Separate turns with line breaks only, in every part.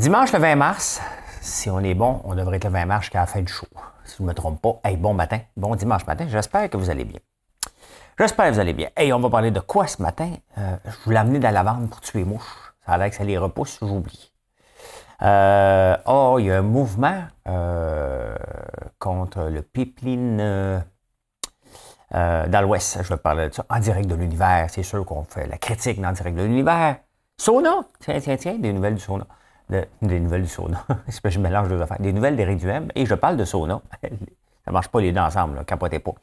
Dimanche le 20 mars, si on est bon, on devrait être le 20 mars jusqu'à la fin du show. Si je ne me trompe pas. Hey, bon matin, bon dimanche matin. J'espère que vous allez bien. J'espère que vous allez bien. Hey, on va parler de quoi ce matin? Euh, je voulais amener dans la lavande pour tuer mouches. Ça a l'air que ça les repousse, j'oublie. Euh, oh, il y a un mouvement euh, contre le pipeline euh, dans l'Ouest. Je vais parler de ça en direct de l'univers. C'est sûr qu'on fait la critique en direct de l'univers. Sauna! Tiens, tiens, tiens, des nouvelles du sauna. Des nouvelles du sauna. Je mélange deux affaires. Des nouvelles d'Éric Duhem. Et je parle de sauna. ça ne marche pas les deux ensemble, capotez pas.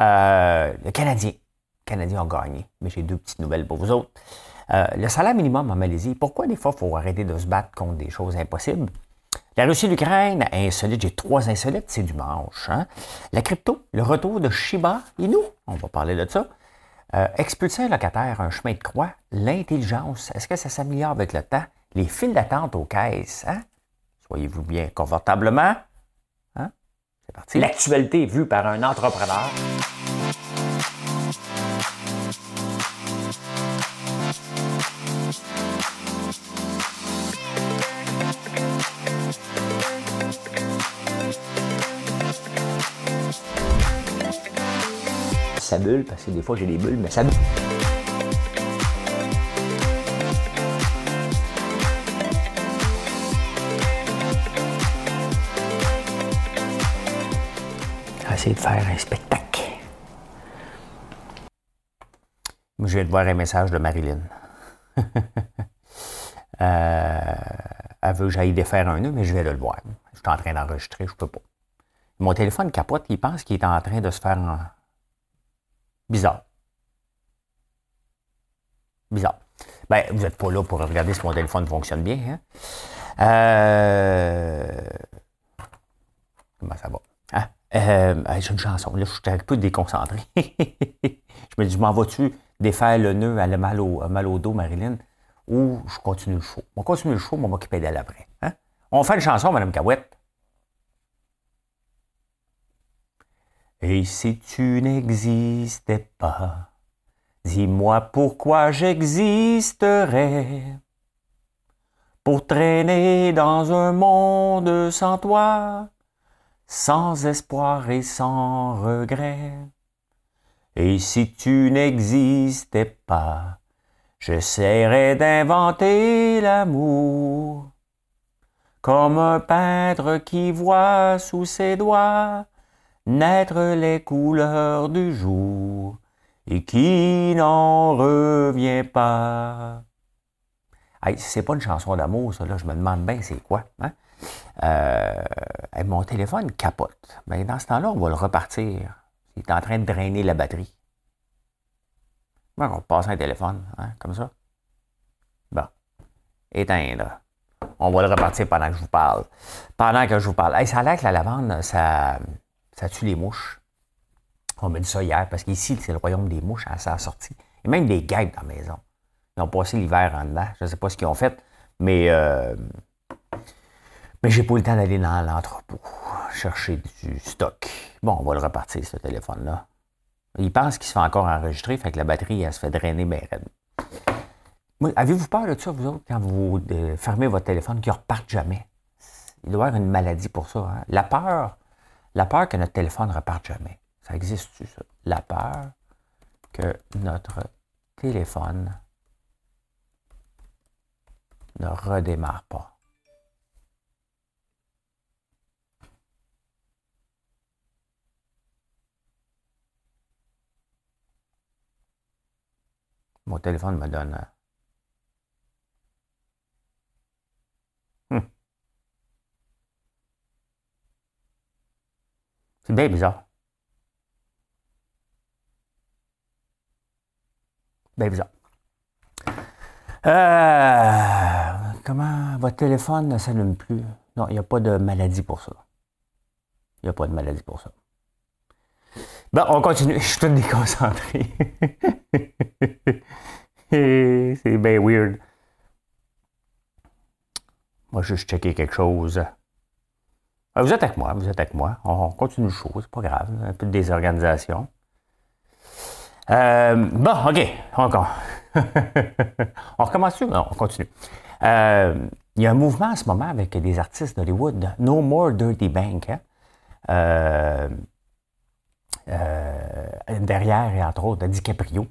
Euh, le Canadien. Le Canadien a gagné. Mais j'ai deux petites nouvelles pour vous autres. Euh, le salaire minimum en Malaisie. Pourquoi des fois il faut arrêter de se battre contre des choses impossibles? La Russie, l'Ukraine, insolite. J'ai trois insolites, c'est du manche. Hein? La crypto, le retour de Shiba Inu. On va parler de ça. Euh, expulser un locataire, un chemin de croix, l'intelligence, est-ce que ça s'améliore avec le temps? Les files d'attente aux caisses, hein? Soyez-vous bien confortablement. Hein? C'est parti. L'actualité vue par un entrepreneur. ça bulle, parce que des fois j'ai des bulles, mais ça bulle. De faire un spectacle. Je viens de voir un message de Marilyn. euh, elle veut que j'aille défaire un nœud, mais je vais le voir. Je suis en train d'enregistrer, je peux pas. Mon téléphone capote, il pense qu'il est en train de se faire Bizarre. Bizarre. Ben, vous n'êtes pas là pour regarder si mon téléphone fonctionne bien. Hein? Euh... Comment ça va? Euh, j'ai une chanson. Là, je suis un peu déconcentré. je me dis, m'en vas-tu défaire le nœud, à le mal au, mal au dos, Marilyn, ou je continue le show? On continue le show, mais on va m'occuper d'elle après. Hein? On fait une chanson, Mme Cahouette. Et si tu n'existais pas, dis-moi pourquoi j'existerais pour traîner dans un monde sans toi, sans espoir et sans regret. Et si tu n'existais pas, j'essaierais d'inventer l'amour, comme un peintre qui voit sous ses doigts naître les couleurs du jour et qui n'en revient pas. Hey, c'est pas une chanson d'amour, ça, là, je me demande bien c'est quoi. Hein? Euh, mon téléphone capote. Mais dans ce temps-là, on va le repartir. Il est en train de drainer la batterie. on va passer un téléphone, hein, comme ça. Bon. Éteindre. On va le repartir pendant que je vous parle. Pendant que je vous parle. Ça a l'air que la lavande, ça, tue les mouches. On m'a dit ça hier, parce qu'ici, c'est le royaume des mouches, hein, ça a sorti. Et même des guêpes dans la maison. Ils ont passé l'hiver en dedans. Je ne sais pas ce qu'ils ont fait, mais, euh, mais j'ai pas eu le temps d'aller dans l'entrepôt chercher du stock. Bon, on va le repartir, ce téléphone-là. Il pense qu'il se fait encore enregistrer, fait que la batterie, elle se fait drainer bien raide. Avez-vous peur de ça, vous autres, quand vous euh, fermez votre téléphone, qu'il ne reparte jamais? Il doit y avoir une maladie pour ça. Hein? La peur, la peur que notre téléphone ne reparte jamais. Ça existe-tu, ça? La peur que notre téléphone ne redémarre pas. Mon téléphone me donne C'est bien bizarre. Bien bizarre. Euh, comment votre téléphone ne s'allume plus? Non, il n'y a pas de maladie pour ça. Il n'y a pas de maladie pour ça. Bon, on continue. Je suis tout déconcentré. C'est bien weird. Moi, je vais juste checker quelque chose. Ah, vous êtes avec moi, vous êtes avec moi. On continue le show, c'est pas grave. Un peu de désorganisation. Euh, bon, OK, encore. on recommence Non, on continue. Euh, il y a un mouvement en ce moment avec des artistes d'Hollywood, No More Dirty Bank. Hein? Euh, derrière, et entre autres, DiCaprio,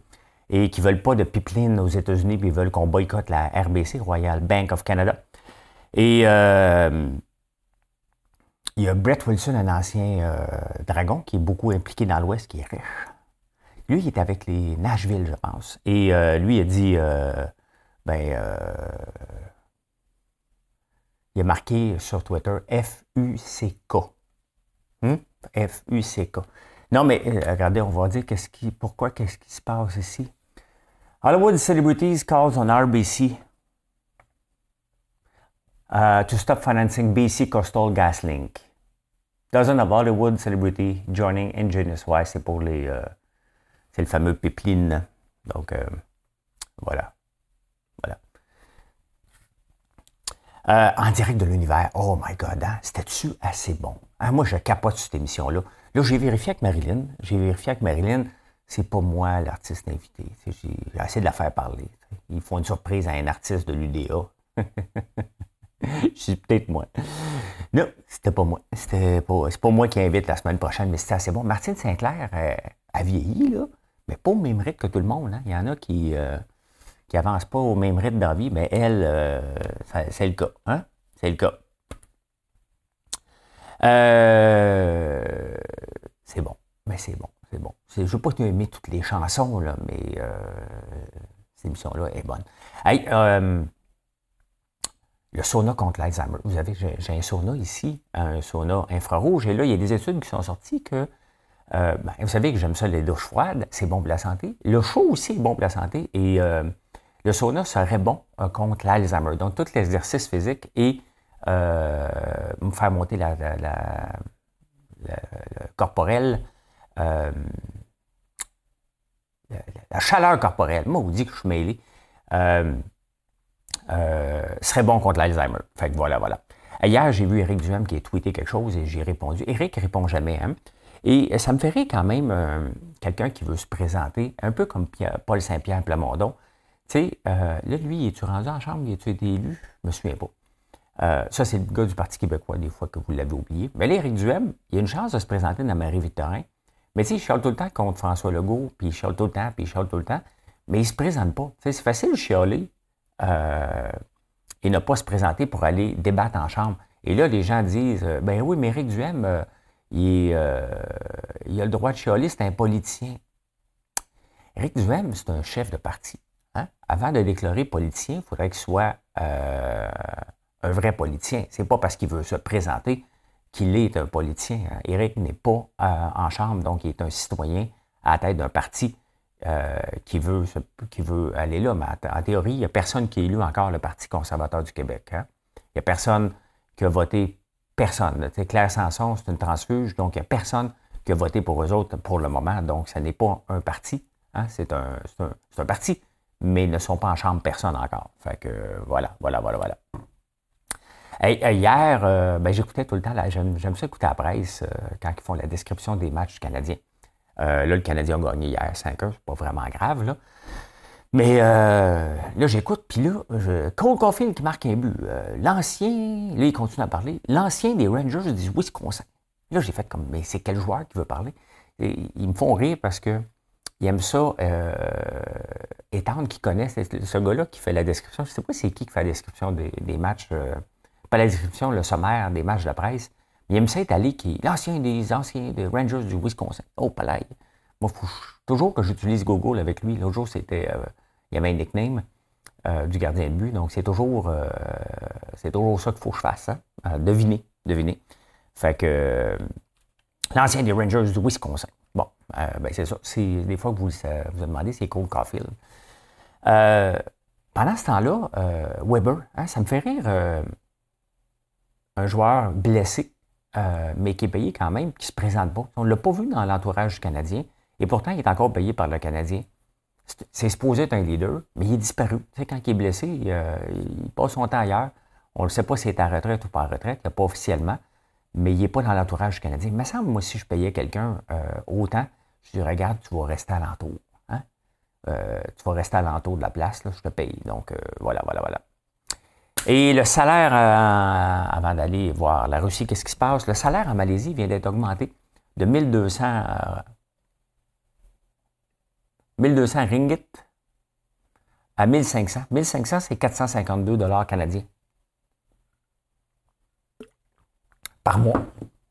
et qui ne veulent pas de pipeline aux États-Unis, puis ils veulent qu'on boycotte la RBC, Royal Bank of Canada. Et il y a Brett Wilson, un ancien euh, dragon qui est beaucoup impliqué dans l'Ouest, qui est riche. Lui, il est avec les Nashville, je pense. Et euh, lui, il a dit, euh, ben, il a marqué sur Twitter F-U-C-K. Hmm? F-U-C-K. Non, mais regardez, on va dire qu'est-ce qui, pourquoi, qu'est-ce qui se passe ici. Hollywood celebrities calls on RBC uh, to stop financing BC Coastal Gas Link. Dozen of Hollywood celebrity joining Ingenious. Ouais, c'est pour les. Euh, c'est le fameux pipeline. Donc, euh, voilà. Voilà. Euh, en direct de l'univers. Oh my God, hein? c'était-tu assez bon? Hein, moi, je capote cette émission-là. Là, j'ai vérifié avec Marilyn. J'ai vérifié avec Marilyn. C'est pas moi l'artiste invité. J'ai essayé de la faire parler. Ils font une surprise à un artiste de l'UDA. C'est peut-être moi. Non, c'était pas moi. C'était pas, c'est pas moi qui invite la semaine prochaine, mais c'était assez bon. Martine Sinclair euh, a vieilli, là, mais pas au même rythme que tout le monde. Hein. Il y en a qui euh, avancent pas au même rythme dans la vie, mais elle, euh, c'est le cas. Hein? C'est le cas. c'est. Mais c'est bon. C'est bon. Je ne veux pas aimer toutes les chansons, là, mais cette émission-là est bonne. Hey, le sauna contre l'Alzheimer. Vous savez, j'ai un sauna ici, un sauna infrarouge, et là, il y a des études qui sont sorties que, euh, ben, vous savez que j'aime ça, les douches froides, c'est bon pour la santé. Le chaud aussi est bon pour la santé, et euh, le sauna serait bon euh, contre l'Alzheimer. Donc, tout l'exercice physique et me faire monter la, la, la, la la, chaleur corporelle. Moi, vous dit que je suis mêlé. Euh, serait bon contre l'Alzheimer. Fait que voilà, voilà. Hier, j'ai vu Éric Duhem qui a tweeté quelque chose et j'ai répondu. Éric répond jamais. Hein? Et ça me ferait quand même euh, quelqu'un qui veut se présenter, un peu comme Paul Saint-Pierre Plamondon. Tu sais, euh, là, lui, es-tu rendu en chambre? Es-tu été élu? Je me souviens pas. ça, c'est le gars du Parti québécois, des fois que vous l'avez oublié. Mais là, Éric Duhem, il a une chance de se présenter dans Marie-Victorin. Mais tu sais, il chiale tout le temps contre François Legault, puis il chiale tout le temps, puis il chiale tout le temps. Mais il se présente pas. C'est facile de chialer euh, et ne pas se présenter pour aller débattre en chambre. Et là, les gens disent euh, Ben oui, mais Éric Duhem, euh, il, il, a le droit de chialer, c'est un politicien. Éric Duhem, c'est un chef de parti. Hein? Avant de déclarer politicien, il faudrait qu'il soit un vrai politicien. C'est pas parce qu'il veut se présenter qu'il est un politicien. Hein. Éric n'est pas en chambre, donc il est un citoyen à la tête d'un parti. Euh, qui, veut, qui veut aller là. Mais en, théorie, il n'y a personne qui est élu encore le Parti conservateur du Québec. Hein. Il n'y a personne qui a voté, personne. Claire Sanson, c'est une transfuge, donc il n'y a personne qui a voté pour eux autres pour le moment. Donc, ce n'est pas un parti. Hein. C'est un, un, parti, mais ils ne sont pas en chambre personne encore. Fait que voilà, voilà, voilà, voilà. Hier, euh, ben, j'écoutais tout le temps, j'aime ça écouter la presse euh, quand ils font la description des matchs canadiens. Euh, là, le Canadien a gagné hier 5-1, c'est pas vraiment grave, là. Mais euh, là, j'écoute, puis là, je, Cole Caulfield qui marque un but. Euh, l'ancien, là, il continue à parler. L'ancien des Rangers du Wisconsin. Là, j'ai fait comme, mais c'est quel joueur qui veut parler? ils me font rire parce que ils aiment ça euh, étendre qu'ils connaissent ce gars-là qui fait la description. Je sais pas c'est qui qui fait la description des, des matchs, pas la description, le sommaire des matchs de presse. Il aime être allé qui l'ancien des anciens des Rangers du Wisconsin. Oh, palais. Moi, faut, toujours que j'utilise Google avec lui. L'autre jour, c'était. Euh, il y avait un nickname euh, du gardien de but. Donc, c'est toujours, euh, c'est toujours ça qu'il faut que je fasse. Hein? deviner. Deviner. Fait que. l'ancien des Rangers du Wisconsin. Bon, ben c'est ça. C'est, des fois que vous vous demandez, c'est Cole Caulfield. pendant ce temps-là, Weber, hein, ça me fait rire un joueur blessé euh, mais qui est payé quand même, qui ne se présente pas. On ne l'a pas vu dans l'entourage du Canadien, et pourtant, il est encore payé par le Canadien. C'est supposé être un leader, mais il est disparu. Tu sais, quand il est blessé, il, passe son temps ailleurs. On ne sait pas s'il est en retraite ou pas en retraite, il n'est pas officiellement, mais il n'est pas dans l'entourage du Canadien. Il me semble, moi, si je payais quelqu'un euh, autant, je dis, regarde, tu vas rester à l'entour. Hein? Euh, tu vas rester à l'entour de la place, là, je te paye. Donc, voilà, voilà, voilà. Et le salaire, euh, avant d'aller voir la Russie, qu'est-ce qui se passe? Le salaire en Malaisie vient d'être augmenté de 1200, 1200 ringgit à 1500. 1500, c'est 452 dollars canadiens par mois.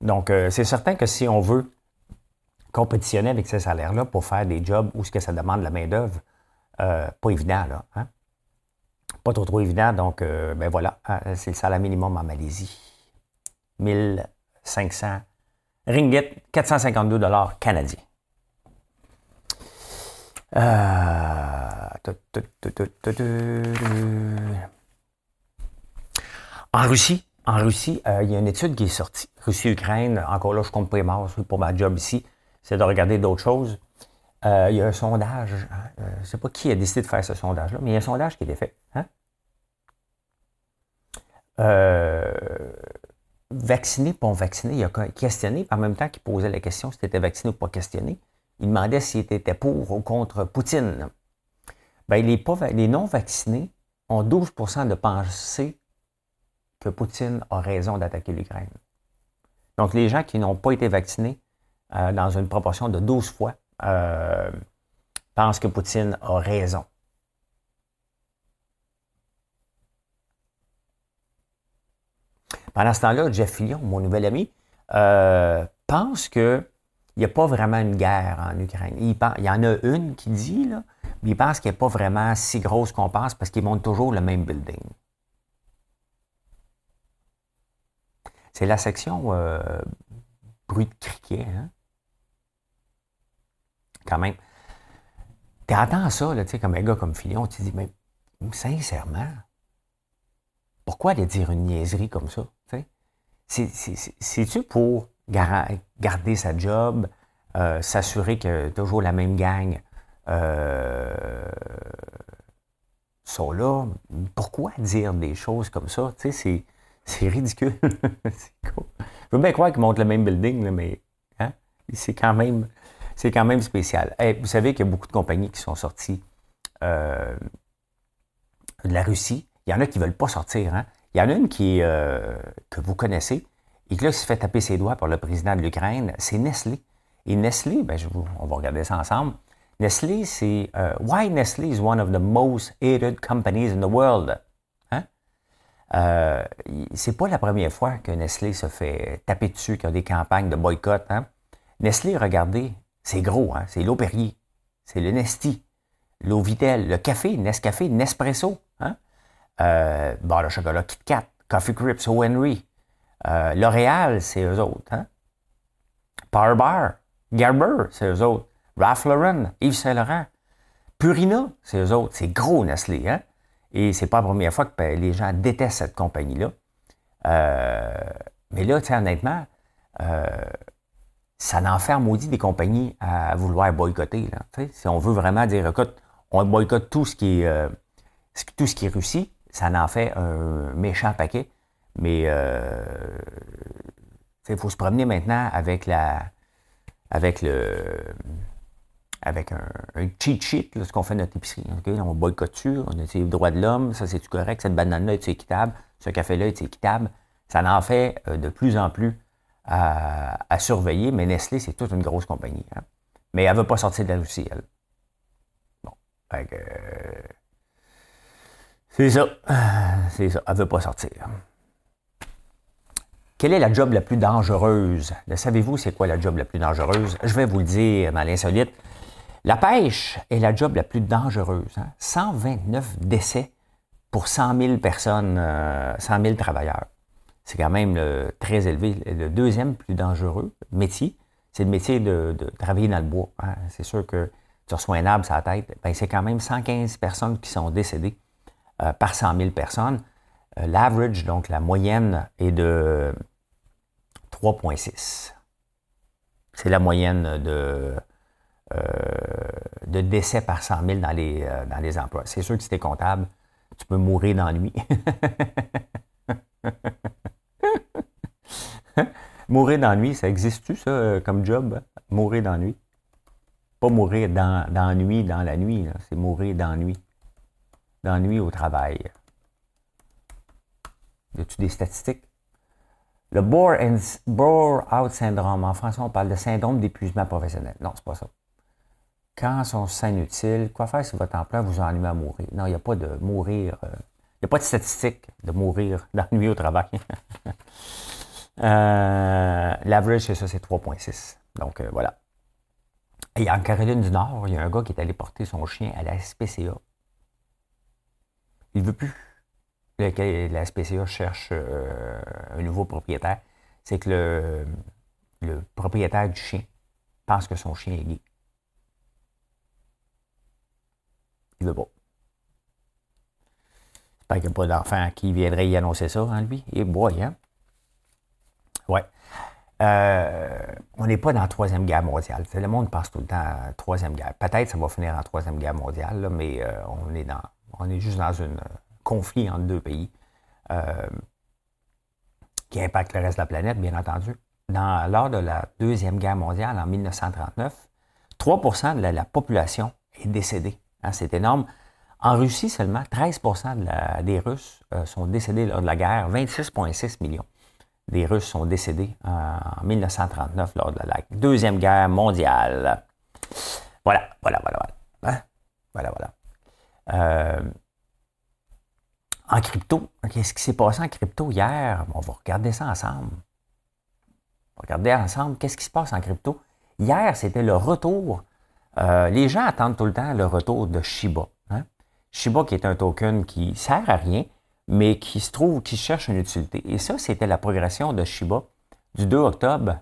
Donc, euh, c'est certain que si on veut compétitionner avec ces salaires-là pour faire des jobs où ce que ça demande la main-d'œuvre, euh, pas évident, là. Hein? Pas trop, trop évident. Donc, euh, ben voilà, hein, c'est le salaire minimum en Malaisie. 1500 ringgit, 452 dollars canadiens. En Russie, en Russie, euh, il y a une étude qui est sortie. Russie-Ukraine, encore là, je compte pas les pour ma job ici, c'est de regarder d'autres choses. Euh, il y a un sondage, hein, euh, je ne sais pas qui a décidé de faire ce sondage-là, mais il y a un sondage qui a été fait. Hein? vacciné, pas vacciné, il a questionné, en même temps qu'il posait la question si tu étais vacciné ou pas questionné, il demandait s'il était pour ou contre Poutine. Ben, les, non-vaccinés ont 12% de pensée que Poutine a raison d'attaquer l'Ukraine. Donc, les gens qui n'ont pas été vaccinés, euh, dans une proportion de 12 fois, euh, pensent que Poutine a raison. Pendant ce temps-là, Jeff Fillion, mon nouvel ami, euh, pense qu'il n'y a pas vraiment une guerre en Ukraine. Il, il, y en a une qui dit, là, mais il pense qu'elle n'est pas vraiment si grosse qu'on pense parce qu'ils montent toujours le même building. C'est la section euh, bruit de criquet. Hein? Quand même. Tu attends ça, là, comme un gars comme Fillon, tu te dis, mais sincèrement, pourquoi aller dire une niaiserie comme ça? C'est-tu pour garder sa job, euh, s'assurer que toujours la même gang euh, sont là? Pourquoi dire des choses comme ça? C'est ridicule. cool. Je veux bien croire qu'ils montent le même building, mais hein? c'est quand même c'est quand même spécial. vous savez qu'il y a beaucoup de compagnies qui sont sorties euh, de la Russie. Il y en a qui ne veulent pas sortir. Hein? Il y en a une qui euh, que vous connaissez et qui là, se fait taper ses doigts par le président de l'Ukraine, c'est Nestlé. Et Nestlé, ben, je on va regarder ça ensemble. Nestlé, c'est euh, Why Nestlé is one of the most hated companies in the world. Euh, c'est pas la première fois que Nestlé se fait taper dessus, qu'il y a des campagnes de boycott. Hein. Nestlé, regardez, c'est gros, hein? c'est l'eau Perrier, c'est le Nesti, l'eau Vitel, le café, Nescafé, Nespresso, hein? Euh, le chocolat Kit Kat, Coffee Crips, O. Henry, euh, L'Oréal, c'est eux autres. Hein? Power Bar, Gerber, c'est eux autres. Ralph Lauren, Yves Saint Laurent, Purina, c'est eux autres. C'est gros Nestlé. Hein? Et c'est pas la première fois que les gens détestent cette compagnie-là. Euh, mais là, honnêtement, euh, ça n'enferme maudit des compagnies à vouloir boycotter. Si on veut vraiment dire, écoute, on boycotte tout ce qui est, euh, tout ce qui est Russie, ça en fait un méchant paquet. Mais il faut se promener maintenant avec la avec le avec un, cheat sheet, ce qu'on fait notre épicerie. On boycotte on a les droits de l'homme, ça c'est correct, cette banane-là est équitable, ce café-là est équitable? Ça en fait euh, de plus en plus à, surveiller, mais Nestlé, c'est toute une grosse compagnie. Hein. Mais elle ne veut pas sortir de la Russie, elle. Bon, c'est ça. C'est ça, elle ne veut pas sortir. Quelle est la job la plus dangereuse? Savez-vous c'est quoi la job la plus dangereuse? Je vais vous le dire dans l'insolite. La pêche est la job la plus dangereuse. 129 hein. décès pour 100 000 personnes, 100 euh, 000 travailleurs. C'est quand même très élevé. Le deuxième plus dangereux métier, c'est le métier de, travailler dans le bois. Hein. C'est sûr que tu reçois un arbre sur la tête. Ben, c'est quand même 115 personnes qui sont décédées euh, par 100 000 personnes. Euh, l'average, donc la moyenne, est de 3,6. C'est la moyenne de, euh, décès par 100 000 dans les, dans les emplois. C'est sûr que si tu es comptable, tu peux mourir d'ennui. mourir d'ennui, ça existe-tu, ça, euh, comme job? Mourir d'ennui. Pas mourir d'ennui dans, la nuit, c'est mourir d'ennui. D'ennui au travail. Y a-tu des statistiques? Le bore-out syndrome. En français, on parle de syndrome d'épuisement professionnel. Non, c'est pas ça. Quand son sein utile, quoi faire si votre emploi vous ennuie à mourir? Non, il n'y a pas de mourir. Euh, il n'y a pas de statistique de mourir d'ennui au travail. euh, L'average, c'est ça, c'est 3,6. Donc, euh, voilà. Et en Caroline du Nord, il y a un gars qui est allé porter son chien à la SPCA. Il ne veut plus. La SPCA cherche euh, un nouveau propriétaire. C'est que le, le propriétaire du chien pense que son chien est gay. Il veut pas. J'espère qu'il n'y a pas d'enfant qui viendrait y annoncer ça, hein, lui. Et boy, hein? Ouais. Euh, on n'est pas dans la Troisième Guerre mondiale. le monde pense tout le temps à la Troisième Guerre. Peut-être ça va finir en Troisième Guerre mondiale, mais euh, on, est juste dans un euh, conflit entre deux pays qui impacte le reste de la planète, bien entendu. Dans, lors de la Deuxième Guerre mondiale, en 1939, 3% de la population est décédée. Hein, c'est énorme. En Russie seulement, 13% des Russes sont décédés lors de la guerre, 26,6 millions des Russes sont décédés en 1939 lors de la Deuxième Guerre mondiale. Voilà, voilà, voilà, voilà. Hein? Voilà, voilà. Euh, en crypto, qu'est-ce qui s'est passé en crypto hier? On va regarder ça ensemble. On va regarder ensemble qu'est-ce qui se passe en crypto. Hier, c'était le retour euh, les gens attendent tout le temps le retour de Shiba. Hein? Shiba qui est un token qui sert à rien, mais qui se trouve, qui cherche une utilité. Et ça, c'était la progression de Shiba du 2 octobre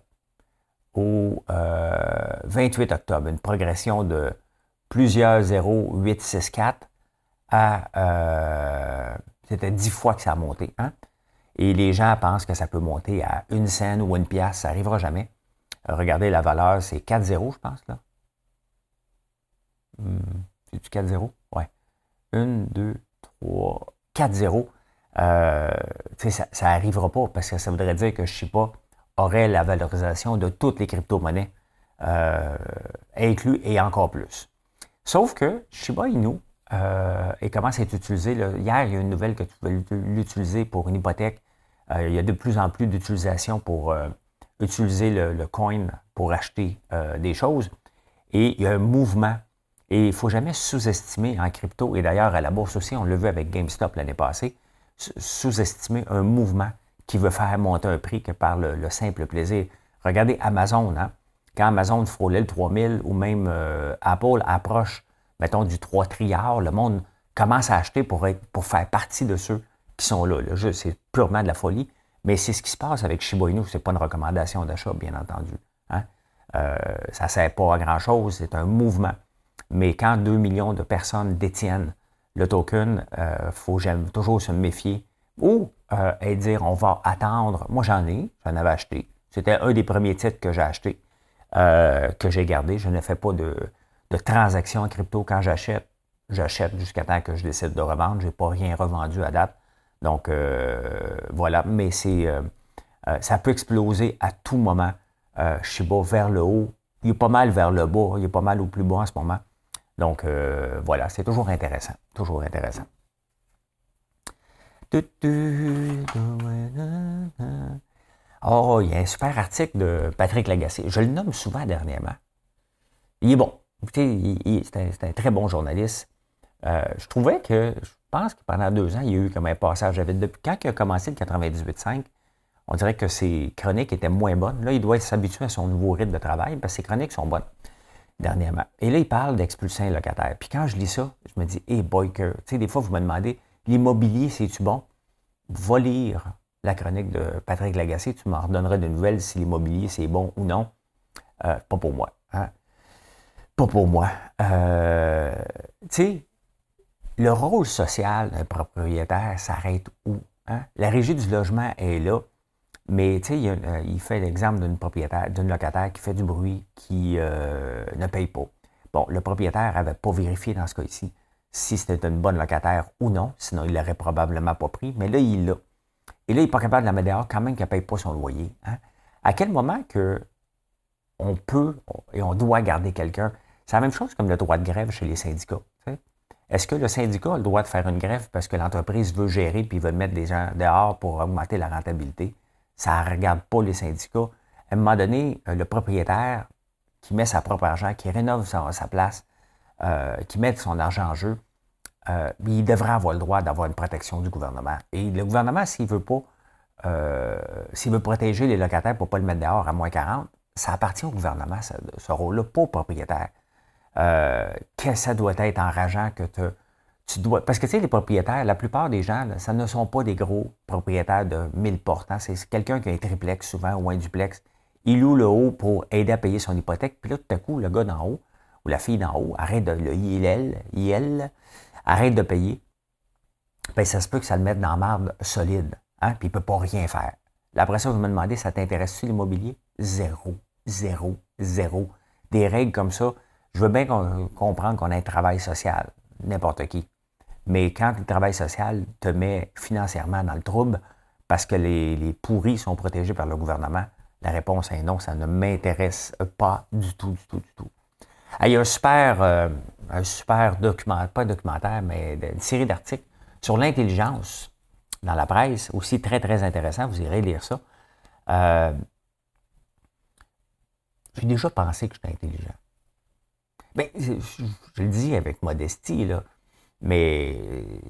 au 28 euh, octobre. Une progression de plusieurs 0,864 à... Euh, c'était 10 fois que ça a monté. Hein. Et les gens pensent que ça peut monter à une scène ou une pièce. Ça n'arrivera jamais. regardez, la valeur, c'est 4,0, je pense, là. Hmm. C'est du 4-0? Ouais. 1, 2, 3, 4-0. Ça n'arrivera pas parce que ça voudrait dire que Shiba aurait la valorisation de toutes les crypto-monnaies euh, inclus et encore plus. Sauf que Shiba Inu euh, et commence à être utilisé. Hier, il y a une nouvelle que tu pouvais l'utiliser pour une hypothèque. Euh, il y a de plus en plus d'utilisation pour euh, utiliser le, le, coin pour acheter des choses. Et il y a un mouvement et il ne faut jamais sous-estimer en crypto, et d'ailleurs à la bourse aussi, on l'a vu avec GameStop l'année passée, sous-estimer un mouvement qui veut faire monter un prix que par le, simple plaisir. Regardez Amazon, hein? quand Amazon frôlait le 3000 ou même euh, Apple approche, mettons, du 3 trilliards, le monde commence à acheter pour, faire partie de ceux qui sont là. là. C'est purement de la folie, mais c'est ce qui se passe avec Shiba Inu. Ce n'est pas une recommandation d'achat, bien entendu. Hein? Euh, ça ne sert pas à grand-chose, c'est un mouvement. Mais quand 2 millions de personnes détiennent le token, il euh, faut toujours se méfier ou euh, dire on va attendre. Moi, j'en ai, j'en avais acheté. C'était un des premiers titres que j'ai acheté, euh, que j'ai gardé. Je ne fais pas de, de transactions en crypto quand j'achète. J'achète jusqu'à temps que je décide de revendre. Je n'ai pas rien revendu à date. Donc, voilà. Mais c'est, ça peut exploser à tout moment. je suis bas vers le haut. Il est pas mal vers le bas. Il est pas mal au plus bas en ce moment. Donc, euh, voilà, c'est toujours intéressant. Toujours intéressant. Oh, il y a un super article de Patrick Lagacé. Je le nomme souvent dernièrement. Il est bon. Écoutez, c'est un, très bon journaliste. Euh, je trouvais que, je pense que pendant deux ans, il y a eu comme un passage à vide. Depuis quand il a commencé le 98.5, on dirait que ses chroniques étaient moins bonnes. Là, il doit s'habituer à son nouveau rythme de travail parce que ses chroniques sont bonnes dernièrement. Et là, il parle d'expulser un locataire. Puis quand je lis ça, je me dis, hey, boyker, tu sais, des fois, vous me demandez, l'immobilier, c'est-tu bon? Va lire la chronique de Patrick Lagacé, tu m'en redonneras de nouvelles si l'immobilier, c'est bon ou non. Euh, pas pour moi. Hein? Pas pour moi. Euh, tu sais, le rôle social d'un propriétaire s'arrête où? Hein? La régie du logement est là. Mais tu sais, euh, il, fait l'exemple d'une propriétaire, d'une locataire qui fait du bruit, qui euh, ne paye pas. Bon, le propriétaire n'avait pas vérifié dans ce cas-ci si c'était une bonne locataire ou non, sinon il l'aurait probablement pas pris, mais là, il l'a. Et là, il n'est pas capable de la mettre dehors quand même qu'elle ne paye pas son loyer. Hein. À quel moment que on peut et on doit garder quelqu'un? C'est la même chose comme le droit de grève chez les syndicats. Est-ce que le syndicat a le droit de faire une grève parce que l'entreprise veut gérer puis veut mettre des gens dehors pour augmenter la rentabilité? Ça ne regarde pas les syndicats. À un moment donné, euh, le propriétaire qui met sa propre argent, qui rénove sa, place, euh, qui met son argent en jeu, euh, il devrait avoir le droit d'avoir une protection du gouvernement. Et le gouvernement, s'il veut pas, s'il veut protéger les locataires pour ne pas le mettre dehors à moins 40, ça appartient au gouvernement, ce, rôle-là, pas au propriétaire. que ça doit être enrageant que tu Parce que tu sais, les propriétaires, la plupart des gens, ça ne sont pas des gros propriétaires de 1000 portes. C'est quelqu'un qui a un triplex souvent ou un duplex il loue le haut pour aider à payer son hypothèque, puis là, tout à coup, le gars d'en haut, ou la fille d'en haut, arrête de, le IL, arrête de payer, ben, ça se peut que ça le mette dans la marde solide, hein, puis il ne peut pas rien faire. Là, après vous me demandez, ça t'intéresse-tu l'immobilier? Zéro, zéro, zéro. Des règles comme ça, je veux bien comprendre qu'on a un travail social, n'importe qui. Mais quand le travail social te met financièrement dans le trouble, parce que les, pourris sont protégés par le gouvernement, la réponse est non, ça ne m'intéresse pas du tout, du tout, du tout. il y a un super, euh, un super documentaire, pas documentaire, mais une série d'articles sur l'intelligence dans la presse, aussi très, très intéressant. Vous irez lire ça. Euh, j'ai déjà pensé que j'étais intelligent. Mais je, je, le dis avec modestie, là, mais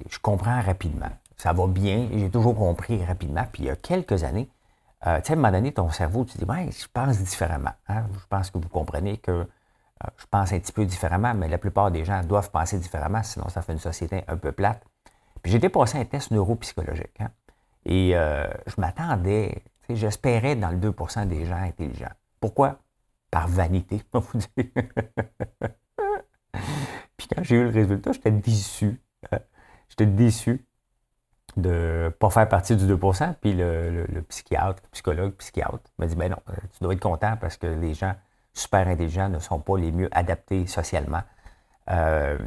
je comprends rapidement. Ça va bien, j'ai toujours compris rapidement. Puis il y a quelques années, euh, tu sais, à un moment donné, ton cerveau, tu dis, ouais, je pense différemment. Hein. Je pense que vous comprenez que euh, je pense un petit peu différemment, mais la plupart des gens doivent penser différemment, sinon ça fait une société un peu plate. Puis j'ai dépassé un test neuropsychologique. Hein, et euh, je m'attendais, j'espérais dans le 2% des gens intelligents. Pourquoi? Par vanité, je vous dire. Puis quand j'ai eu le résultat, j'étais déçu. Hein. J'étais déçu de ne pas faire partie du 2% Puis le, psychiatre, le psychologue, psychiatre m'a dit ben non, euh, tu dois être content parce que les gens super intelligents ne sont pas les mieux adaptés socialement. Euh,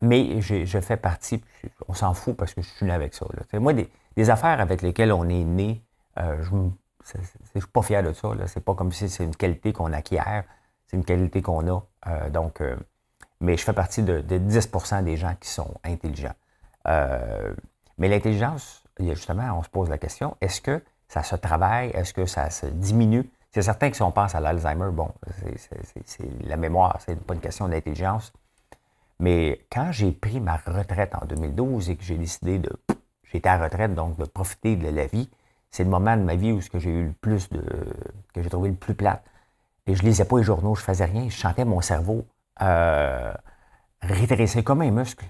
mais je fais partie, on s'en fout parce que je suis né avec ça. Moi, des, affaires avec lesquelles on est né, euh, je ne suis pas fier de ça. C'est pas comme si c'est une qualité qu'on acquiert, c'est une qualité qu'on a. donc, mais je fais partie de, de 10 des gens qui sont intelligents. Mais l'intelligence, justement, on se pose la question, est-ce que ça se travaille? Est-ce que ça se diminue? C'est certain que si on pense à l'Alzheimer, bon, c'est la mémoire, c'est pas une question d'intelligence. Mais quand j'ai pris ma retraite en 2012 et que j'ai décidé de... J'étais à retraite, donc de profiter de la vie, c'est le moment de ma vie où ce que j'ai eu le plus de... que j'ai trouvé le plus plate. Et je lisais pas les journaux, je faisais rien, je chantais mon cerveau euh, rétrécir comme un muscle.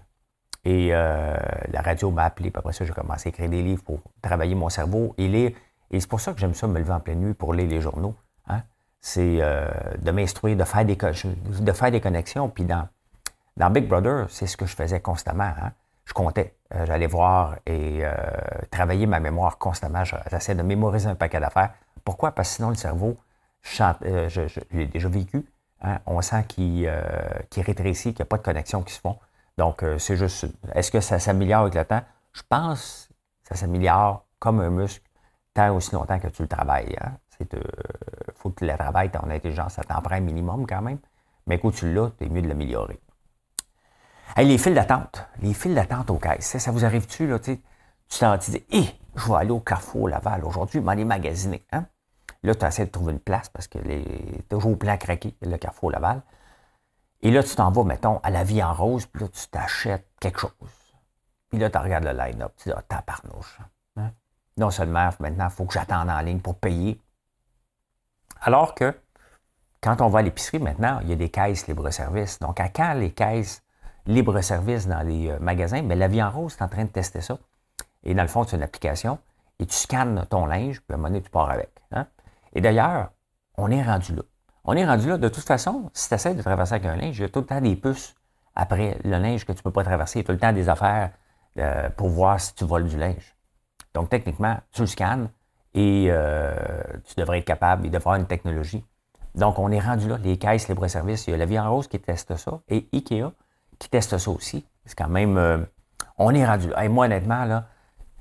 Et euh, la radio m'a appelé. Puis après ça, j'ai commencé à écrire des livres pour travailler mon cerveau et lire. Et c'est pour ça que j'aime ça me lever en pleine nuit pour lire les journaux. Hein. C'est euh, de m'instruire, de faire des de faire des connexions. Puis dans, dans Big Brother, c'est ce que je faisais constamment. Hein. Je comptais. J'allais voir et travailler ma mémoire constamment. J'essaie de mémoriser un paquet d'affaires. Pourquoi? Parce que sinon, le cerveau, je, l'ai déjà vécu. Hein? On sent qu'il rétrécit, qu'il n'y a pas de connexions qui se font. Donc, euh, c'est juste, est-ce que ça s'améliore avec le temps? Je pense que ça s'améliore comme un muscle tant aussi longtemps que tu le travailles. Il hein. euh, faut que tu le travailles, ton intelligence, ça t'en prend un minimum quand même. Mais quand tu l'as, c'est mieux de l'améliorer. les fils d'attente. Les fils d'attente aux caisses. Ça, vous arrive-tu, là, tu t'en dis, hé, je vais aller au Carrefour Laval aujourd'hui, m'en magasiner. Hein? Là, tu essaies de trouver une place parce que les, toujours au plan craqué, le Carrefour Laval. Et là, tu t'en vas, mettons, à la vie en rose, puis là, tu t'achètes quelque chose. Puis là, tu regardes le line-up, tu dis, ah, tabarnouche. Hein? Non seulement, maintenant, il faut que j'attende en ligne pour payer. Alors que, quand on va à l'épicerie, maintenant, il y a des caisses libre-service. Donc, à quand les caisses libre-service dans les euh, magasins? Mais la vie en rose, tu en train de tester ça. Et dans le fond, c'est une application et tu scannes ton linge, puis à un moment donné, tu pars avec. Et d'ailleurs, on est rendu là. On est rendu là. De toute façon, si tu essaies de traverser avec un linge, il y a tout le temps des puces après le linge que tu ne peux pas traverser. Il y a tout le temps des affaires euh, pour voir si tu voles du linge. Donc, techniquement, tu le scannes et euh, tu devrais être capable de faire une technologie. Donc, on est rendu là. Les caisses libre-service, il y a la Vie en Rose qui teste ça et IKEA qui teste ça aussi. C'est quand même. Euh, on est rendu là. Et moi, honnêtement, là,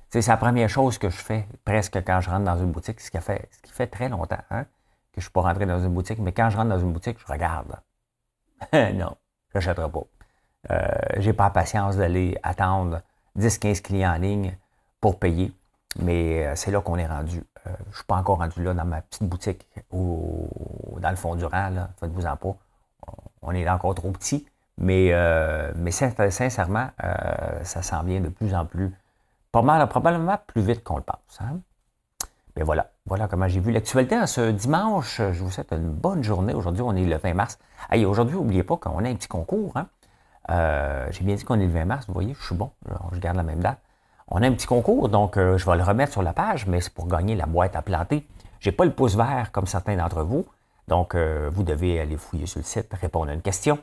c'est la première chose que je fais presque quand je rentre dans une boutique, ce qui fait, très longtemps. Hein? je ne suis pas rentré dans une boutique, mais quand je rentre dans une boutique, je regarde. non, je n'achèterai pas. Euh, j'ai pas la patience d'aller attendre 10-15 clients en ligne pour payer. Mais euh, c'est là qu'on est rendu. je ne suis pas encore rendu là dans ma petite boutique ou dans le fond du rang, faites-vous en pas. On est encore trop petit. Mais, mais sincèrement, ça s'en vient de plus en plus, probablement plus vite qu'on le pense. Hein. Mais voilà, voilà comment j'ai vu l'actualité ce dimanche. Je vous souhaite une bonne journée. Aujourd'hui, on est le 20 mars. Hey, aujourd'hui, n'oubliez pas qu'on a un petit concours. Hein. Euh, j'ai bien dit qu'on est le 20 mars. Vous voyez, je suis bon. Je garde la même date. On a un petit concours, donc euh, je vais le remettre sur la page, mais c'est pour gagner la boîte à planter. Je n'ai pas le pouce vert comme certains d'entre vous. Donc, euh, vous devez aller fouiller sur le site, répondre à une question.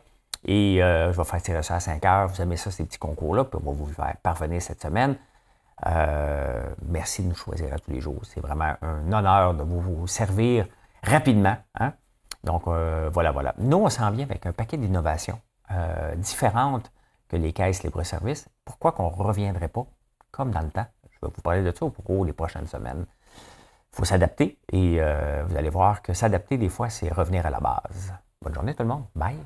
Et je vais faire tirer ça à 5 heures. Vous aimez ça, ces petits concours-là, puis on va vous faire parvenir cette semaine. Euh, merci de nous choisir à tous les jours. C'est vraiment un honneur de vous, servir rapidement. Hein. Donc, euh, voilà, voilà. Nous, on s'en vient avec un paquet d'innovations euh, différentes que les caisses libre-service. Pourquoi qu'on ne reviendrait pas comme dans le temps? Je vais vous parler de ça au cours des prochaines semaines. Il faut s'adapter et vous allez voir que s'adapter, des fois, c'est revenir à la base. Bonne journée tout le monde. Bye.